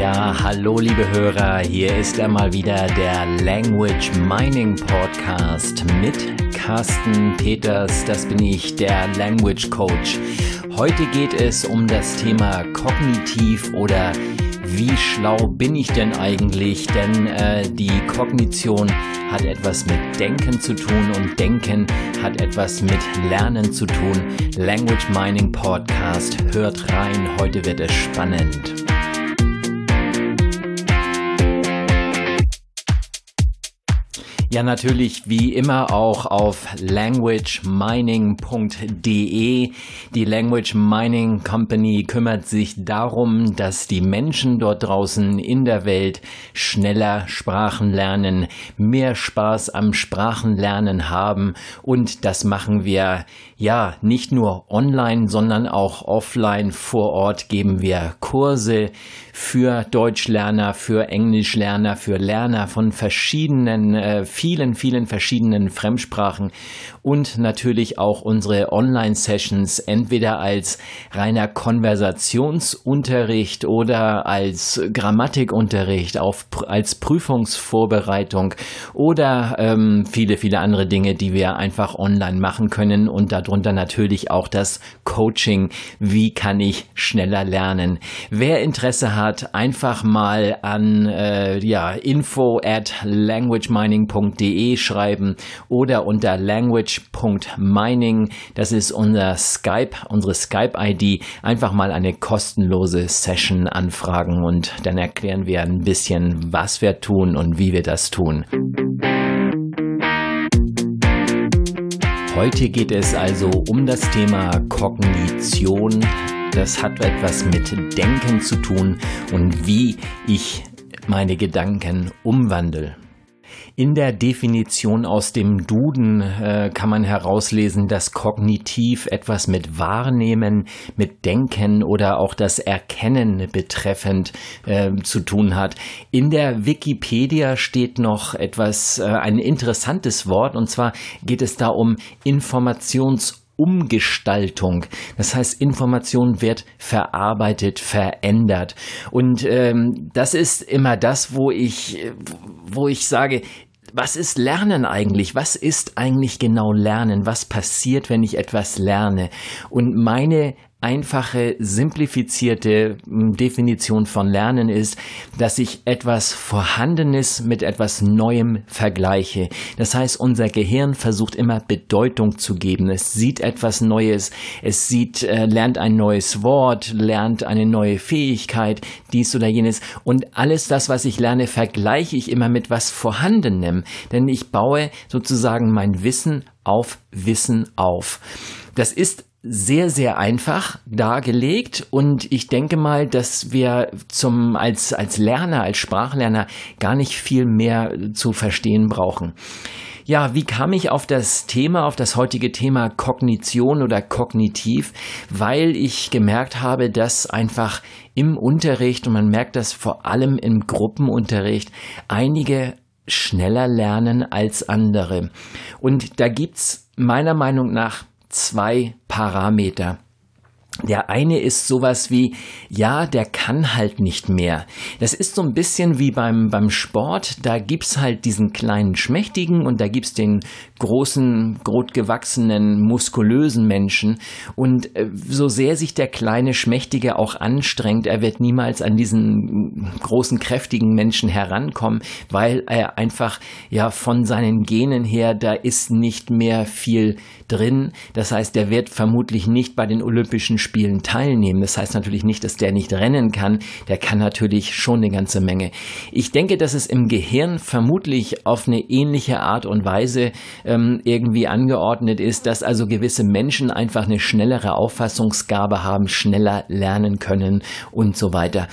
Ja, hallo liebe Hörer, hier ist einmal wieder der Language Mining Podcast mit Carsten Peters, das bin ich, der Language Coach. Heute geht es um das Thema kognitiv oder wie schlau bin ich denn eigentlich? Denn äh, die Kognition hat etwas mit Denken zu tun und Denken hat etwas mit Lernen zu tun. Language Mining Podcast, hört rein, heute wird es spannend. Ja, natürlich wie immer auch auf languagemining.de. Die Language Mining Company kümmert sich darum, dass die Menschen dort draußen in der Welt schneller Sprachen lernen, mehr Spaß am Sprachenlernen haben und das machen wir ja nicht nur online, sondern auch offline vor Ort geben wir Kurse für Deutschlerner, für Englischlerner, für Lerner von verschiedenen äh, vielen, vielen verschiedenen Fremdsprachen und natürlich auch unsere Online-Sessions entweder als reiner Konversationsunterricht oder als Grammatikunterricht, auf, als Prüfungsvorbereitung oder ähm, viele, viele andere Dinge, die wir einfach online machen können und darunter natürlich auch das Coaching. Wie kann ich schneller lernen? Wer Interesse hat, einfach mal an äh, ja, info at languagemining.de schreiben oder unter language.mining. Das ist unser Skype, unsere Skype-ID. Einfach mal eine kostenlose Session anfragen und dann erklären wir ein bisschen, was wir tun und wie wir das tun. Heute geht es also um das Thema Kognition. Das hat etwas mit Denken zu tun und wie ich meine Gedanken umwandle. In der Definition aus dem Duden äh, kann man herauslesen, dass kognitiv etwas mit Wahrnehmen, mit Denken oder auch das Erkennen betreffend äh, zu tun hat. In der Wikipedia steht noch etwas, äh, ein interessantes Wort, und zwar geht es da um Informations Umgestaltung. Das heißt, Information wird verarbeitet, verändert. Und ähm, das ist immer das, wo ich, wo ich sage, was ist Lernen eigentlich? Was ist eigentlich genau Lernen? Was passiert, wenn ich etwas lerne? Und meine einfache, simplifizierte hm, Definition von Lernen ist, dass ich etwas Vorhandenes mit etwas Neuem vergleiche. Das heißt, unser Gehirn versucht immer Bedeutung zu geben. Es sieht etwas Neues, es sieht, äh, lernt ein neues Wort, lernt eine neue Fähigkeit, dies oder jenes. Und alles das, was ich lerne, vergleiche ich immer mit was Vorhandenem. Denn ich baue sozusagen mein Wissen auf Wissen auf. Das ist sehr, sehr einfach dargelegt und ich denke mal, dass wir zum, als, als Lerner, als Sprachlerner gar nicht viel mehr zu verstehen brauchen. Ja, wie kam ich auf das Thema, auf das heutige Thema Kognition oder kognitiv? Weil ich gemerkt habe, dass einfach im Unterricht, und man merkt das vor allem im Gruppenunterricht, einige schneller lernen als andere. Und da gibt's meiner Meinung nach zwei Parameter. Der eine ist sowas wie, ja, der kann halt nicht mehr. Das ist so ein bisschen wie beim, beim Sport. Da gibt's halt diesen kleinen Schmächtigen und da gibt's den großen, grotgewachsenen, muskulösen Menschen. Und äh, so sehr sich der kleine Schmächtige auch anstrengt, er wird niemals an diesen großen, kräftigen Menschen herankommen, weil er einfach, ja, von seinen Genen her, da ist nicht mehr viel drin. Das heißt, der wird vermutlich nicht bei den Olympischen Spielen teilnehmen. Das heißt natürlich nicht, dass der nicht rennen kann. Der kann natürlich schon eine ganze Menge. Ich denke, dass es im Gehirn vermutlich auf eine ähnliche Art und Weise ähm, irgendwie angeordnet ist, dass also gewisse Menschen einfach eine schnellere Auffassungsgabe haben, schneller lernen können und so weiter.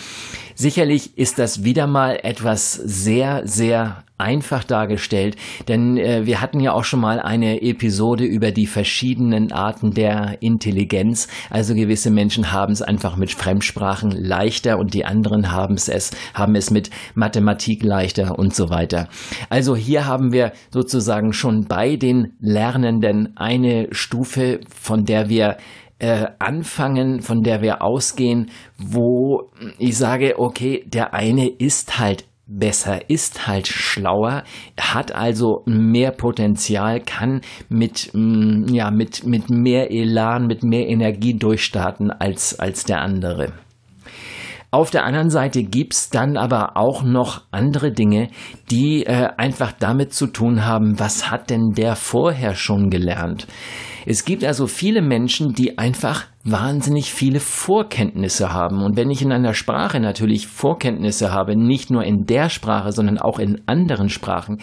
Sicherlich ist das wieder mal etwas sehr, sehr einfach dargestellt, denn äh, wir hatten ja auch schon mal eine Episode über die verschiedenen Arten der Intelligenz. Also gewisse Menschen haben es einfach mit Fremdsprachen leichter und die anderen haben es, haben es mit Mathematik leichter und so weiter. Also hier haben wir sozusagen schon bei den Lernenden eine Stufe, von der wir äh, anfangen, von der wir ausgehen, wo ich sage, okay, der eine ist halt besser, ist halt schlauer, hat also mehr Potenzial, kann mit, mm, ja, mit, mit mehr Elan, mit mehr Energie durchstarten als, als der andere. Auf der anderen Seite gibt's dann aber auch noch andere Dinge, die äh, einfach damit zu tun haben, was hat denn der vorher schon gelernt? Es gibt also viele Menschen, die einfach wahnsinnig viele Vorkenntnisse haben. Und wenn ich in einer Sprache natürlich Vorkenntnisse habe, nicht nur in der Sprache, sondern auch in anderen Sprachen,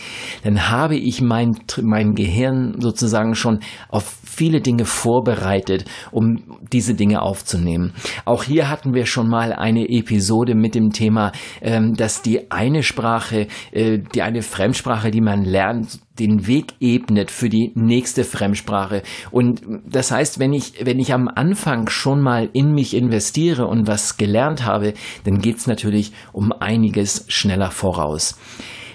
dann habe ich mein, mein Gehirn sozusagen schon auf viele Dinge vorbereitet, um diese Dinge aufzunehmen. Auch hier hatten wir schon mal eine Episode mit dem Thema, ähm, dass die eine Sprache, äh, die eine Fremdsprache, die man lernt, den Weg ebnet für die nächste Fremdsprache. Und das heißt, wenn ich, wenn ich am Anfang schon mal in mich investiere und was gelernt habe, dann geht's natürlich um einiges schneller voraus.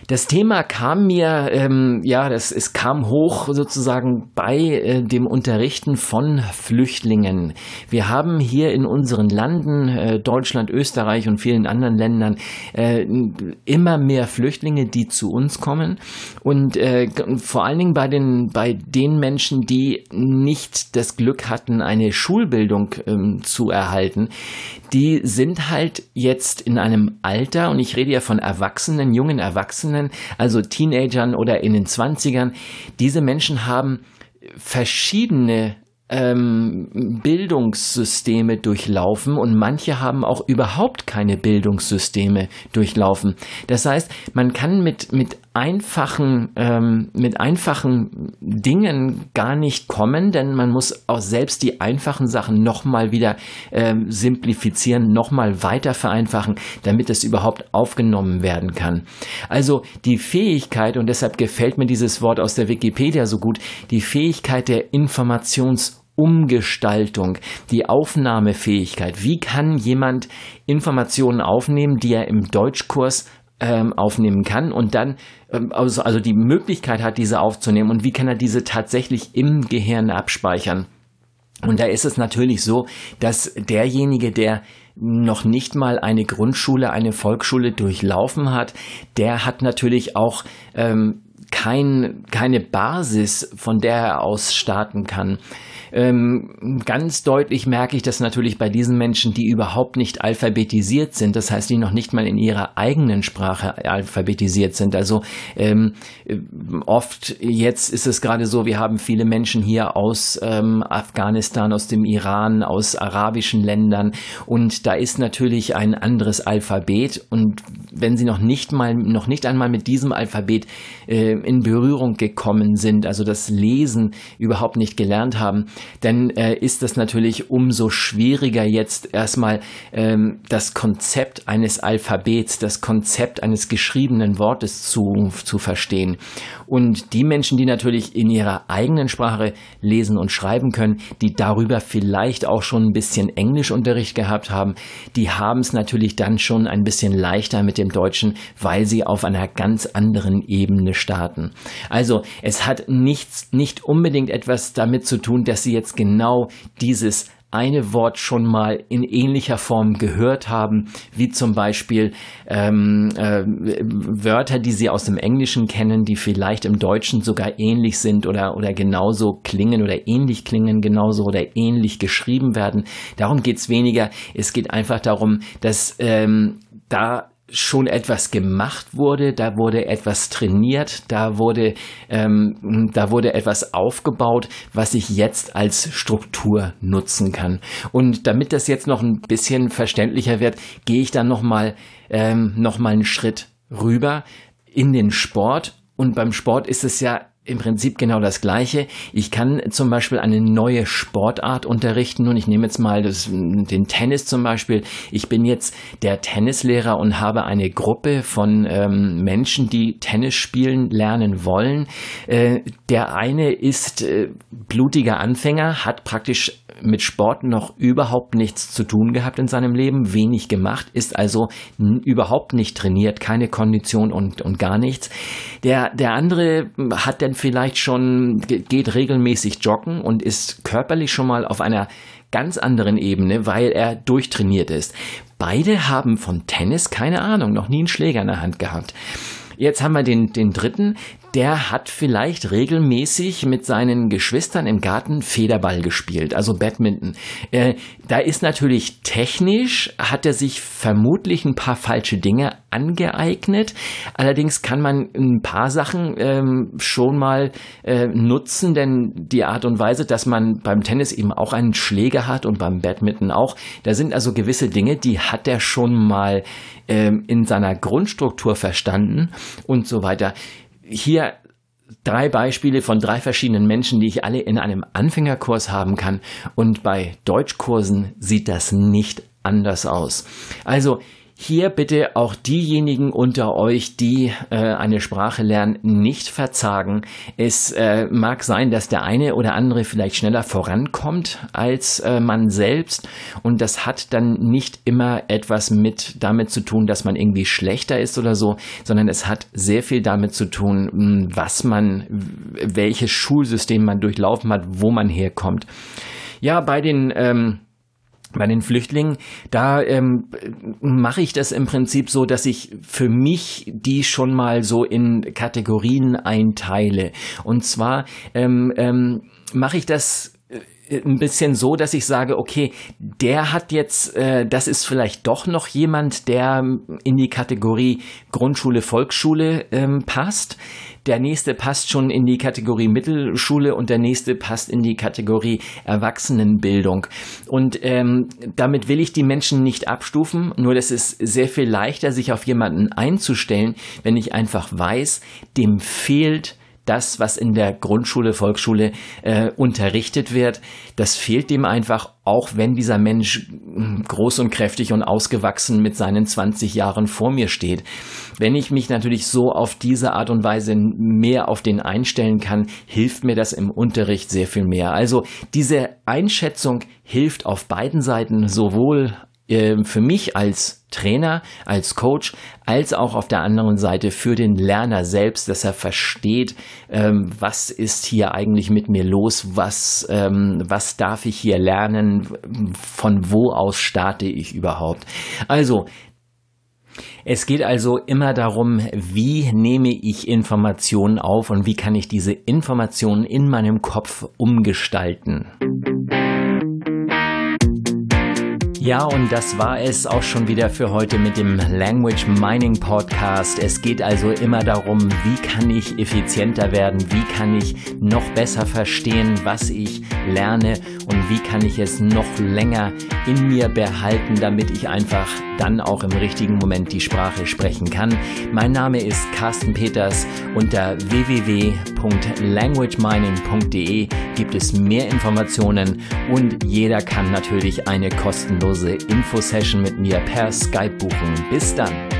Das Thema kam mir, ähm, ja, das, es kam hoch sozusagen bei äh, dem Unterrichten von Flüchtlingen. Wir haben hier in unseren Landen, äh, Deutschland, Österreich und vielen anderen Ländern, äh, immer mehr Flüchtlinge, die zu uns kommen. Und äh, vor allen Dingen bei den, bei den Menschen, die nicht das Glück hatten, eine Schulbildung ähm, zu erhalten, die sind halt jetzt in einem Alter, und ich rede ja von Erwachsenen, jungen Erwachsenen, also Teenagern oder in den Zwanzigern, diese Menschen haben verschiedene ähm, Bildungssysteme durchlaufen und manche haben auch überhaupt keine Bildungssysteme durchlaufen. Das heißt, man kann mit, mit einfachen, ähm, mit einfachen Dingen gar nicht kommen, denn man muss auch selbst die einfachen Sachen nochmal wieder ähm, simplifizieren, nochmal weiter vereinfachen, damit es überhaupt aufgenommen werden kann. Also die Fähigkeit, und deshalb gefällt mir dieses Wort aus der Wikipedia so gut, die Fähigkeit der Informations Umgestaltung, die Aufnahmefähigkeit. Wie kann jemand Informationen aufnehmen, die er im Deutschkurs ähm, aufnehmen kann und dann ähm, also, also die Möglichkeit hat, diese aufzunehmen und wie kann er diese tatsächlich im Gehirn abspeichern. Und da ist es natürlich so, dass derjenige, der noch nicht mal eine Grundschule, eine Volksschule durchlaufen hat, der hat natürlich auch ähm, kein, keine Basis, von der er aus starten kann. Ähm, ganz deutlich merke ich das natürlich bei diesen Menschen, die überhaupt nicht alphabetisiert sind, das heißt, die noch nicht mal in ihrer eigenen Sprache alphabetisiert sind. Also ähm, oft jetzt ist es gerade so, wir haben viele Menschen hier aus ähm, Afghanistan, aus dem Iran, aus arabischen Ländern und da ist natürlich ein anderes Alphabet und wenn sie noch nicht mal, noch nicht einmal mit diesem Alphabet äh, in Berührung gekommen sind, also das Lesen überhaupt nicht gelernt haben, dann äh, ist das natürlich umso schwieriger jetzt erstmal ähm, das Konzept eines Alphabets, das Konzept eines geschriebenen Wortes zu, zu verstehen. Und die Menschen, die natürlich in ihrer eigenen Sprache lesen und schreiben können, die darüber vielleicht auch schon ein bisschen Englischunterricht gehabt haben, die haben es natürlich dann schon ein bisschen leichter mit dem Deutschen, weil sie auf einer ganz anderen Ebene starten. Also es hat nichts, nicht unbedingt etwas damit zu tun, dass sie jetzt genau dieses eine Wort schon mal in ähnlicher Form gehört haben, wie zum Beispiel ähm, äh, Wörter, die sie aus dem Englischen kennen, die vielleicht im Deutschen sogar ähnlich sind oder, oder genauso klingen oder ähnlich klingen genauso oder ähnlich geschrieben werden. Darum geht's weniger. Es geht einfach darum, dass ähm, da schon etwas gemacht wurde, da wurde etwas trainiert, da wurde, ähm, da wurde etwas aufgebaut, was ich jetzt als Struktur nutzen kann. Und damit das jetzt noch ein bisschen verständlicher wird, gehe ich dann nochmal ähm, noch einen Schritt rüber in den Sport. Und beim Sport ist es ja im Prinzip genau das Gleiche. Ich kann zum Beispiel eine neue Sportart unterrichten und ich nehme jetzt mal das, den Tennis zum Beispiel. Ich bin jetzt der Tennislehrer und habe eine Gruppe von ähm, Menschen, die Tennis spielen lernen wollen. Äh, der eine ist äh, blutiger Anfänger, hat praktisch mit Sport noch überhaupt nichts zu tun gehabt in seinem Leben, wenig gemacht, ist also überhaupt nicht trainiert, keine Kondition und, und gar nichts. Der, der andere hat dann vielleicht schon, geht regelmäßig joggen und ist körperlich schon mal auf einer ganz anderen Ebene, weil er durchtrainiert ist. Beide haben von Tennis keine Ahnung, noch nie einen Schläger in der Hand gehabt. Jetzt haben wir den, den dritten, der hat vielleicht regelmäßig mit seinen Geschwistern im Garten Federball gespielt, also Badminton. Äh, da ist natürlich technisch, hat er sich vermutlich ein paar falsche Dinge angeeignet. Allerdings kann man ein paar Sachen ähm, schon mal äh, nutzen, denn die Art und Weise, dass man beim Tennis eben auch einen Schläger hat und beim Badminton auch, da sind also gewisse Dinge, die hat er schon mal ähm, in seiner Grundstruktur verstanden und so weiter hier drei Beispiele von drei verschiedenen Menschen, die ich alle in einem Anfängerkurs haben kann. Und bei Deutschkursen sieht das nicht anders aus. Also hier bitte auch diejenigen unter euch, die äh, eine Sprache lernen, nicht verzagen. Es äh, mag sein, dass der eine oder andere vielleicht schneller vorankommt als äh, man selbst und das hat dann nicht immer etwas mit damit zu tun, dass man irgendwie schlechter ist oder so, sondern es hat sehr viel damit zu tun, hm, was man, welches Schulsystem man durchlaufen hat, wo man herkommt. Ja, bei den ähm, bei den Flüchtlingen, da ähm, mache ich das im Prinzip so, dass ich für mich die schon mal so in Kategorien einteile. Und zwar ähm, ähm, mache ich das ein bisschen so, dass ich sage, okay, der hat jetzt, äh, das ist vielleicht doch noch jemand, der in die Kategorie Grundschule, Volksschule ähm, passt der nächste passt schon in die Kategorie Mittelschule und der nächste passt in die Kategorie Erwachsenenbildung. Und ähm, damit will ich die Menschen nicht abstufen, nur das ist sehr viel leichter, sich auf jemanden einzustellen, wenn ich einfach weiß, dem fehlt das, was in der Grundschule, Volksschule äh, unterrichtet wird, das fehlt dem einfach, auch wenn dieser Mensch hm, groß und kräftig und ausgewachsen mit seinen 20 Jahren vor mir steht. Wenn ich mich natürlich so auf diese Art und Weise mehr auf den einstellen kann, hilft mir das im Unterricht sehr viel mehr. Also diese Einschätzung hilft auf beiden Seiten, sowohl für mich als Trainer, als Coach, als auch auf der anderen Seite für den Lerner selbst, dass er versteht, ähm, was ist hier eigentlich mit mir los, was, ähm, was darf ich hier lernen, von wo aus starte ich überhaupt. Also, es geht also immer darum, wie nehme ich Informationen auf und wie kann ich diese Informationen in meinem Kopf umgestalten. Ja, und das war es auch schon wieder für heute mit dem Language Mining Podcast. Es geht also immer darum, wie kann ich effizienter werden, wie kann ich noch besser verstehen, was ich lerne und wie kann ich es noch länger in mir behalten, damit ich einfach dann auch im richtigen Moment die Sprache sprechen kann. Mein Name ist Carsten Peters. Unter www.languagemining.de gibt es mehr Informationen und jeder kann natürlich eine kostenlose Infosession mit mir per Skype buchen. Bis dann!